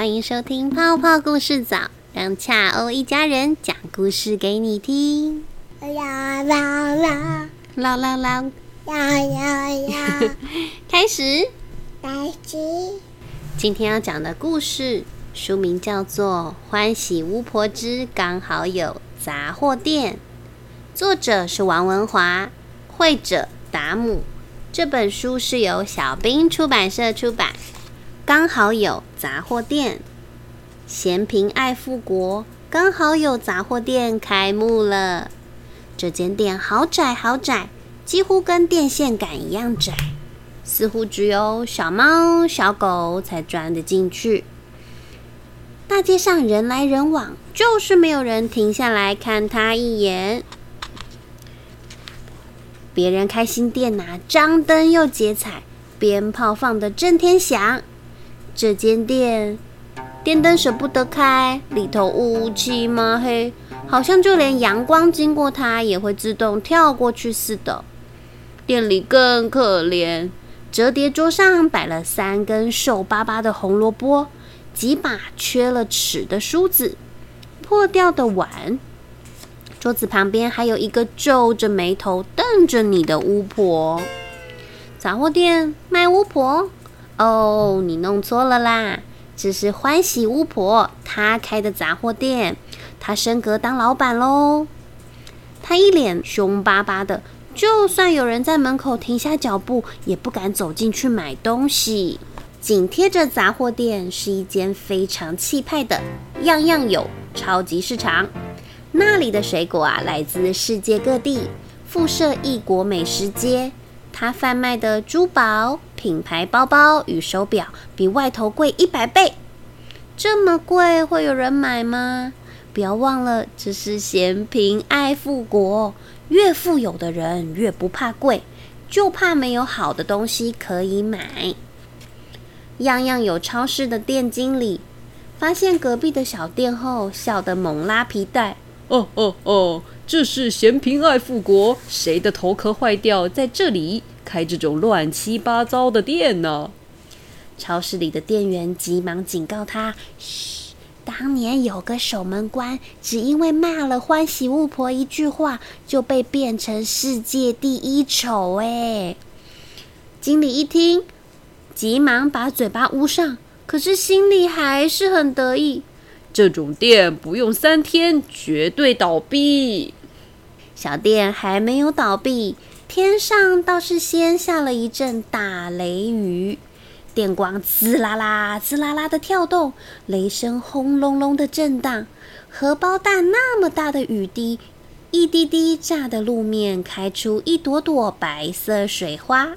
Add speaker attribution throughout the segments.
Speaker 1: 欢迎收听泡泡故事早，让恰欧一家人讲故事给你听。
Speaker 2: 啦啦啦
Speaker 1: 啦啦啦，
Speaker 2: 呀呀呀！
Speaker 1: 开始。
Speaker 2: 开始。
Speaker 1: 今天要讲的故事书名叫做《欢喜巫婆之刚好有杂货店》，作者是王文华，绘者达姆。这本书是由小兵出版社出版。刚好有杂货店，嫌贫爱富国。刚好有杂货店开幕了。这间店好窄好窄，几乎跟电线杆一样窄，似乎只有小猫小狗才钻得进去。大街上人来人往，就是没有人停下来看他一眼。别人开新店呐，张灯又结彩，鞭炮放得震天响。这间店电灯舍不得开，里头乌漆嘛黑，好像就连阳光经过它也会自动跳过去似的。店里更可怜，折叠桌上摆了三根瘦巴巴的红萝卜，几把缺了齿的梳子，破掉的碗。桌子旁边还有一个皱着眉头瞪着你的巫婆。杂货店卖巫婆。哦，你弄错了啦！这是欢喜巫婆她开的杂货店，她升格当老板喽。她一脸凶巴巴的，就算有人在门口停下脚步，也不敢走进去买东西。紧贴着杂货店是一间非常气派的样样有超级市场，那里的水果啊来自世界各地，附设异国美食街。他贩卖的珠宝、品牌包包与手表比外头贵一百倍，这么贵会有人买吗？不要忘了，这是嫌贫爱富国，越富有的人越不怕贵，就怕没有好的东西可以买。样样有超市的店经理发现隔壁的小店后，笑得猛拉皮带。
Speaker 3: 哦哦哦！这是嫌贫爱富国，谁的头壳坏掉，在这里开这种乱七八糟的店呢？
Speaker 1: 超市里的店员急忙警告他：“嘘，当年有个守门官，只因为骂了欢喜巫婆一句话，就被变成世界第一丑。”哎，经理一听，急忙把嘴巴捂上，可是心里还是很得意。
Speaker 3: 这种店不用三天，绝对倒闭。
Speaker 1: 小店还没有倒闭，天上倒是先下了一阵大雷雨，电光滋啦啦、滋啦啦的跳动，雷声轰隆隆的震荡，荷包蛋那么大的雨滴，一滴滴炸的路面开出一朵朵白色水花。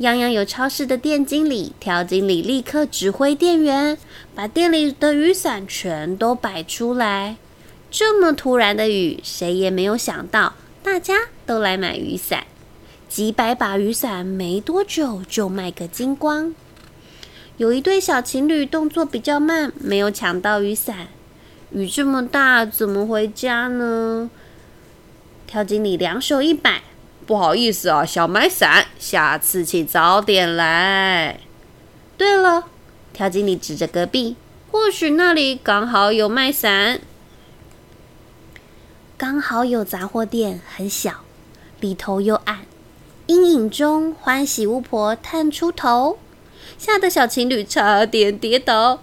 Speaker 1: 泱泱有超市的店经理、挑经理立刻指挥店员，把店里的雨伞全都摆出来。这么突然的雨，谁也没有想到，大家都来买雨伞。几百把雨伞没多久就卖个精光。有一对小情侣动作比较慢，没有抢到雨伞。雨这么大，怎么回家呢？挑经理两手一摆，
Speaker 3: 不好意思啊，想买伞，下次请早点来。
Speaker 1: 对了，挑经理指着隔壁，或许那里刚好有卖伞。刚好有杂货店，很小，里头又暗，阴影中欢喜巫婆探出头，吓得小情侣差点跌倒。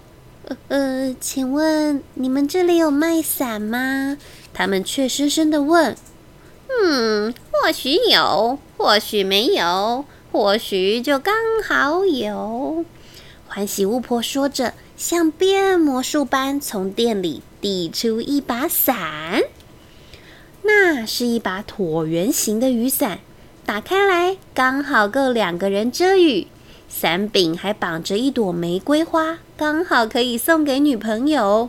Speaker 1: 呃呃，请问你们这里有卖伞吗？他们怯生生的问。嗯，或许有，或许没有，或许就刚好有。欢喜巫婆说着，像变魔术般从店里递出一把伞。那是一把椭圆形的雨伞，打开来刚好够两个人遮雨。伞柄还绑着一朵玫瑰花，刚好可以送给女朋友。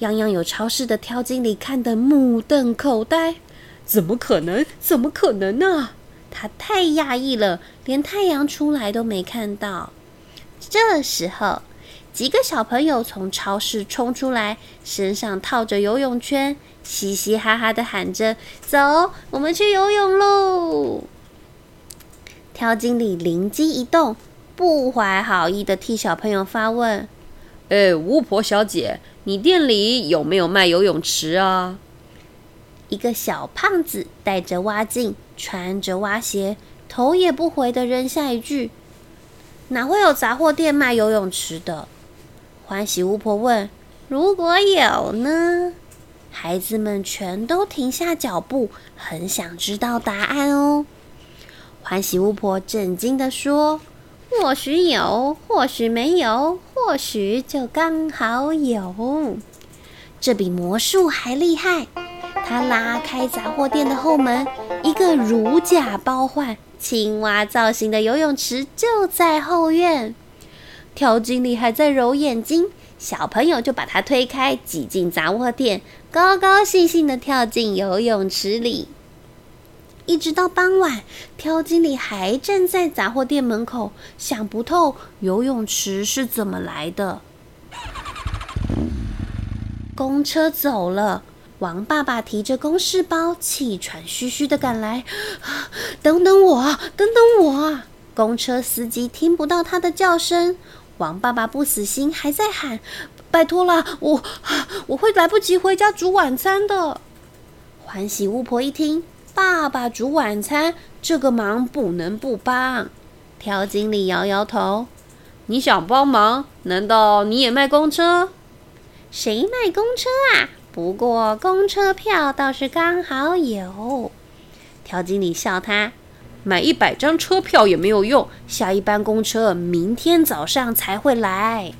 Speaker 1: 样样有超市的挑经理看得目瞪口呆，
Speaker 3: 怎么可能？怎么可能呢？
Speaker 1: 他太讶异了，连太阳出来都没看到。这时候。几个小朋友从超市冲出来，身上套着游泳圈，嘻嘻哈哈的喊着：“走，我们去游泳喽！”挑经理灵机一动，不怀好意的替小朋友发问：“
Speaker 3: 哎，巫婆小姐，你店里有没有卖游泳池啊？”
Speaker 1: 一个小胖子戴着蛙镜，穿着蛙鞋，头也不回的扔下一句：“哪会有杂货店卖游泳池的？”欢喜巫婆问：“如果有呢？”孩子们全都停下脚步，很想知道答案哦。欢喜巫婆震惊地说：“或许有，或许没有，或许就刚好有。这比魔术还厉害。”她拉开杂货店的后门，一个如假包换、青蛙造型的游泳池就在后院。条经理还在揉眼睛，小朋友就把他推开，挤进杂货店，高高兴兴地跳进游泳池里。一直到傍晚，挑经理还站在杂货店门口，想不透游泳池是怎么来的。公车走了，王爸爸提着公事包，气喘吁吁的赶来。等等我，等等我！公车司机听不到他的叫声。王爸爸不死心，还在喊：“拜托了，我我会来不及回家煮晚餐的。”欢喜巫婆一听。爸爸煮晚餐，这个忙不能不帮。挑经理摇摇头：“
Speaker 3: 你想帮忙？难道你也卖公车？
Speaker 1: 谁卖公车啊？不过公车票倒是刚好有。”挑经理笑他：“
Speaker 3: 买一百张车票也没有用，下一班公车明天早上才会来。”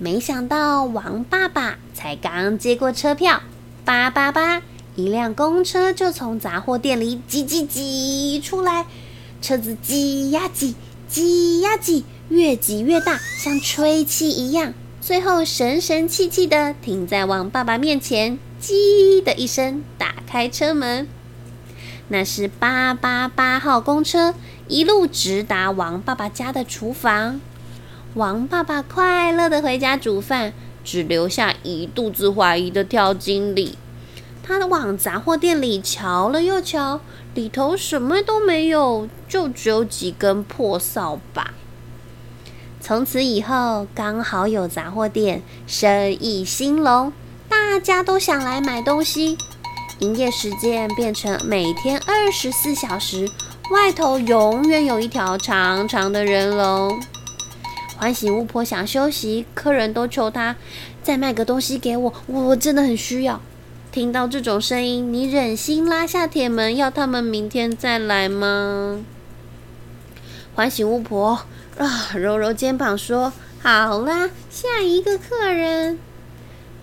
Speaker 1: 没想到王爸爸才刚接过车票，叭叭叭。一辆公车就从杂货店里挤挤挤出来，车子挤呀挤，挤呀挤，越挤越大，像吹气一样，最后神神气气的停在王爸爸面前，叽的一声打开车门。那是八八八号公车，一路直达王爸爸家的厨房。王爸爸快乐的回家煮饭，只留下一肚子怀疑的跳经理。他往杂货店里瞧了又瞧，里头什么都没有，就只有几根破扫把。从此以后，刚好有杂货店，生意兴隆，大家都想来买东西。营业时间变成每天二十四小时，外头永远有一条长长的人龙。欢喜巫婆想休息，客人都求她再卖个东西给我，我真的很需要。听到这种声音，你忍心拉下铁门要他们明天再来吗？欢喜巫婆啊，揉揉肩膀说：“好啦，下一个客人。”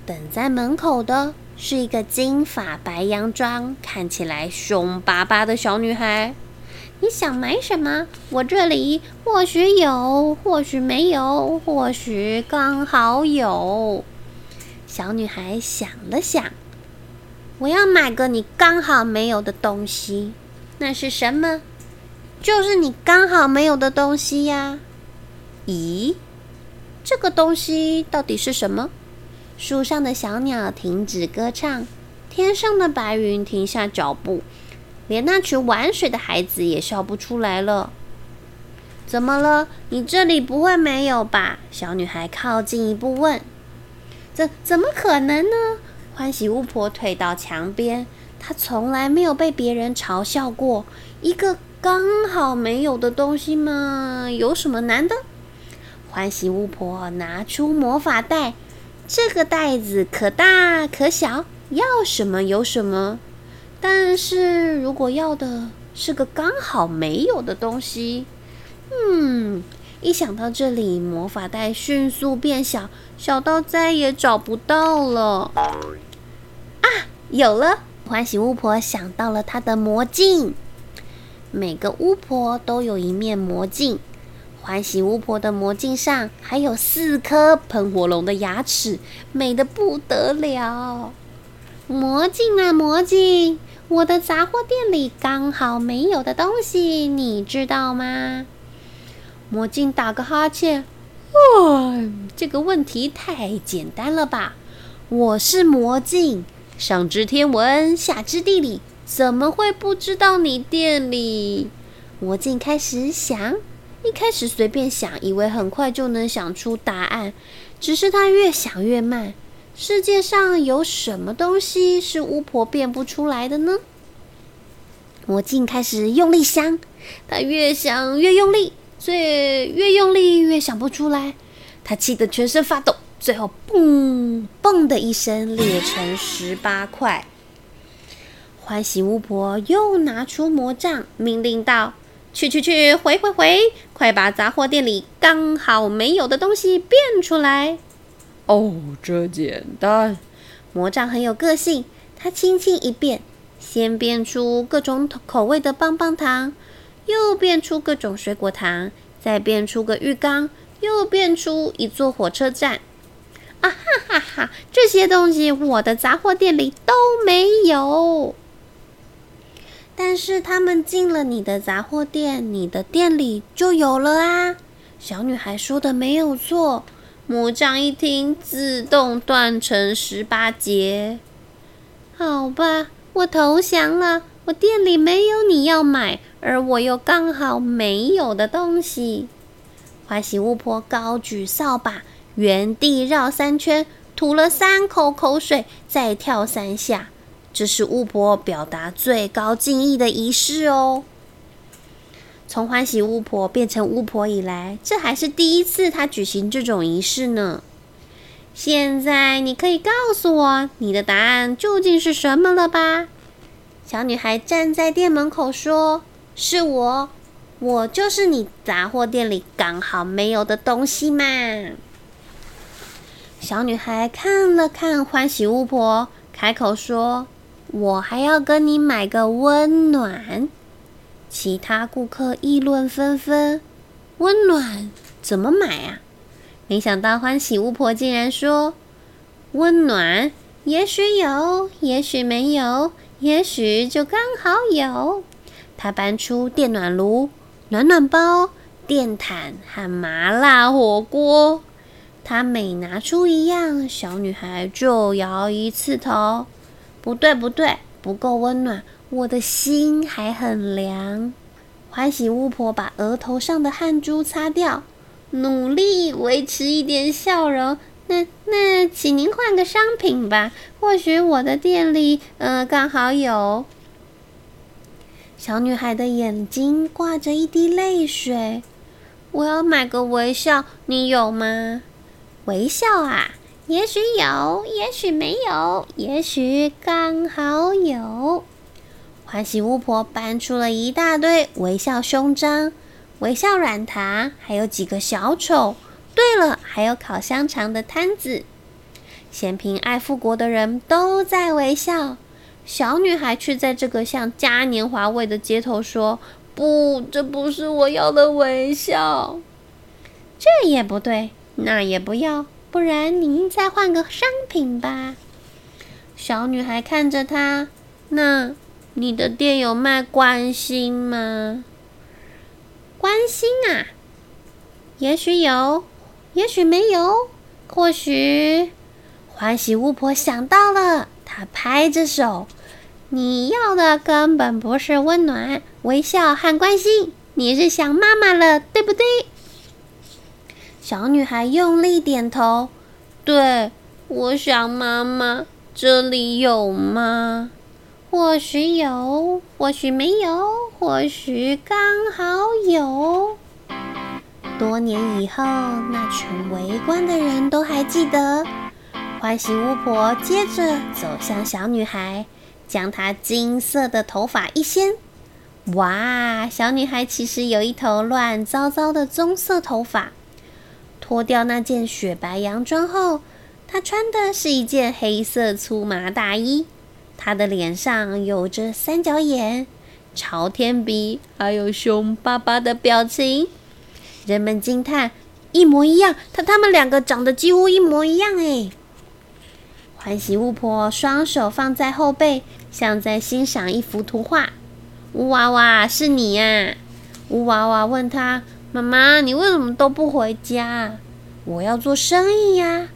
Speaker 1: 等在门口的是一个金发白洋装、看起来凶巴巴的小女孩。你想买什么？我这里或许有，或许没有，或许刚好有。小女孩想了想。我要买个你刚好没有的东西，那是什么？就是你刚好没有的东西呀。咦，这个东西到底是什么？树上的小鸟停止歌唱，天上的白云停下脚步，连那群玩水的孩子也笑不出来了。怎么了？你这里不会没有吧？小女孩靠近一步问。怎怎么可能呢？欢喜巫婆退到墙边，她从来没有被别人嘲笑过。一个刚好没有的东西嘛，有什么难的？欢喜巫婆拿出魔法袋，这个袋子可大可小，要什么有什么。但是如果要的是个刚好没有的东西，嗯，一想到这里，魔法袋迅速变小，小到再也找不到了。啊有了，欢喜巫婆想到了她的魔镜。每个巫婆都有一面魔镜，欢喜巫婆的魔镜上还有四颗喷火龙的牙齿，美的不得了。魔镜啊，魔镜，我的杂货店里刚好没有的东西，你知道吗？魔镜打个哈欠，哇，这个问题太简单了吧？我是魔镜。上知天文，下知地理，怎么会不知道你店里？魔镜开始想，一开始随便想，以为很快就能想出答案，只是他越想越慢。世界上有什么东西是巫婆变不出来的呢？魔镜开始用力想，他越想越用力，却越用力越想不出来。他气得全身发抖，最后嘣嘣的一声裂成十八块。欢喜巫婆又拿出魔杖，命令道：“去去去，回回回，快把杂货店里刚好没有的东西变出来！”
Speaker 3: 哦，这简单。
Speaker 1: 魔杖很有个性，它轻轻一变。先变出各种口味的棒棒糖，又变出各种水果糖，再变出个浴缸，又变出一座火车站。啊哈哈哈！这些东西我的杂货店里都没有。但是他们进了你的杂货店，你的店里就有了啊！小女孩说的没有错。魔杖一听，自动断成十八节。好吧。我投降了。我店里没有你要买，而我又刚好没有的东西。欢喜巫婆高举扫把，原地绕三圈，吐了三口口水，再跳三下。这是巫婆表达最高敬意的仪式哦。从欢喜巫婆变成巫婆以来，这还是第一次她举行这种仪式呢。现在你可以告诉我你的答案究竟是什么了吧？小女孩站在店门口说：“是我，我就是你杂货店里刚好没有的东西嘛。”小女孩看了看欢喜巫婆，开口说：“我还要跟你买个温暖。”其他顾客议论纷纷：“温暖怎么买啊？”没想到欢喜巫婆竟然说：“温暖，也许有，也许没有，也许就刚好有。”她搬出电暖炉、暖暖包、电毯和麻辣火锅。她每拿出一样，小女孩就摇一次头：“不对，不对，不够温暖，我的心还很凉。”欢喜巫婆把额头上的汗珠擦掉。努力维持一点笑容。那那，请您换个商品吧。或许我的店里，呃，刚好有。小女孩的眼睛挂着一滴泪水。我要买个微笑，你有吗？微笑啊，也许有，也许没有，也许刚好有。欢喜巫婆搬出了一大堆微笑胸章。微笑软糖，还有几个小丑。对了，还有烤香肠的摊子。嫌贫爱富国的人都在微笑。小女孩却在这个像嘉年华味的街头说：“不，这不是我要的微笑。这也不对，那也不要，不然您再换个商品吧。”小女孩看着他：“那你的店有卖关心吗？”关心啊，也许有，也许没有，或许欢喜巫婆想到了，她拍着手：“你要的根本不是温暖、微笑和关心，你是想妈妈了，对不对？”小女孩用力点头：“对，我想妈妈。这里有吗？”或许有，或许没有，或许刚好有。多年以后，那群围观的人都还记得。欢喜巫婆接着走向小女孩，将她金色的头发一掀。哇，小女孩其实有一头乱糟糟的棕色头发。脱掉那件雪白洋装后，他穿的是一件黑色粗麻大衣。他的脸上有着三角眼、朝天鼻，还有凶巴巴的表情。人们惊叹：“一模一样！他他们两个长得几乎一模一样！”哎，欢喜巫婆双手放在后背，像在欣赏一幅图画。乌娃娃，是你呀！乌娃娃问他：“妈妈，你为什么都不回家？”“我要做生意呀！”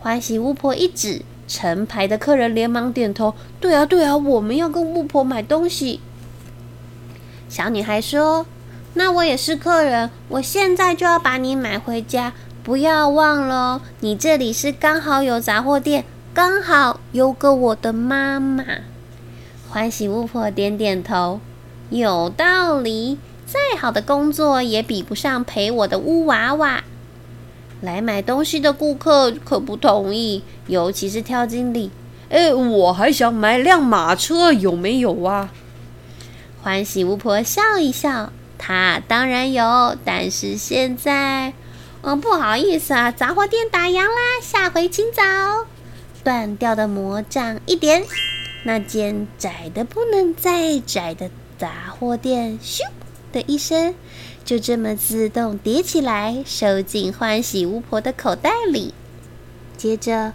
Speaker 1: 欢喜巫婆一指。成排的客人连忙点头：“对啊，对啊，我们要跟巫婆买东西。”小女孩说：“那我也是客人，我现在就要把你买回家。不要忘了，你这里是刚好有杂货店，刚好有个我的妈妈。欢喜巫婆点点头，有道理。再好的工作也比不上陪我的乌娃娃。来买东西的顾客可不同意，尤其是跳经理。
Speaker 3: 哎，我还想买辆马车，有没有啊？
Speaker 1: 欢喜巫婆笑一笑，她当然有，但是现在，嗯，不好意思啊，杂货店打烊啦，下回请早。断掉的魔杖一点，那间窄的不能再窄的杂货店，咻的一声，就这么自动叠起来，收进欢喜巫婆的口袋里。接着。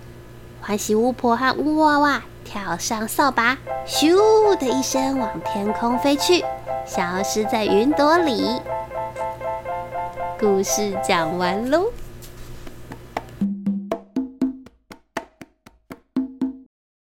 Speaker 1: 欢喜巫婆和乌娃娃跳上扫把，咻的一声往天空飞去，消失在云朵里。故事讲完喽。